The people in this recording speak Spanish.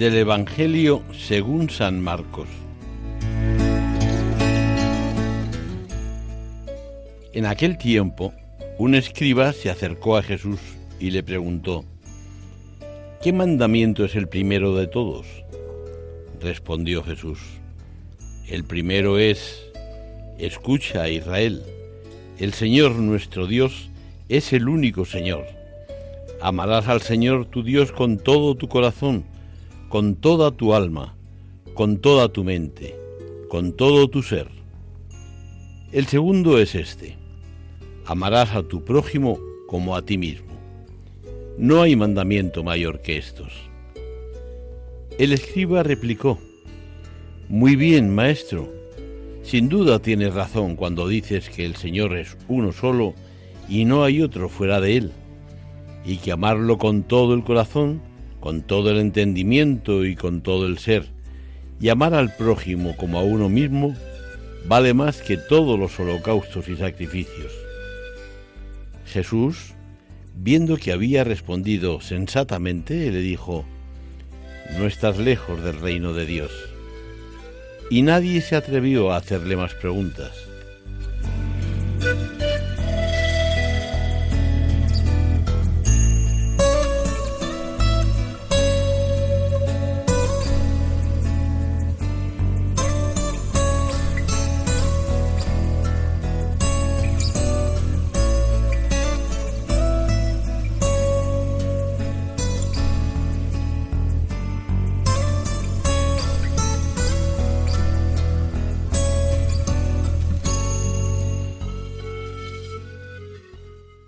Del Evangelio según San Marcos. En aquel tiempo, un escriba se acercó a Jesús y le preguntó, ¿qué mandamiento es el primero de todos? Respondió Jesús, el primero es, escucha Israel, el Señor nuestro Dios es el único Señor. Amarás al Señor tu Dios con todo tu corazón, con toda tu alma, con toda tu mente, con todo tu ser. El segundo es este, amarás a tu prójimo como a ti mismo. No hay mandamiento mayor que estos. El escriba replicó, Muy bien, maestro, sin duda tienes razón cuando dices que el Señor es uno solo y no hay otro fuera de él, y que amarlo con todo el corazón con todo el entendimiento y con todo el ser, y amar al prójimo como a uno mismo, vale más que todos los holocaustos y sacrificios. Jesús, viendo que había respondido sensatamente, le dijo, No estás lejos del reino de Dios. Y nadie se atrevió a hacerle más preguntas.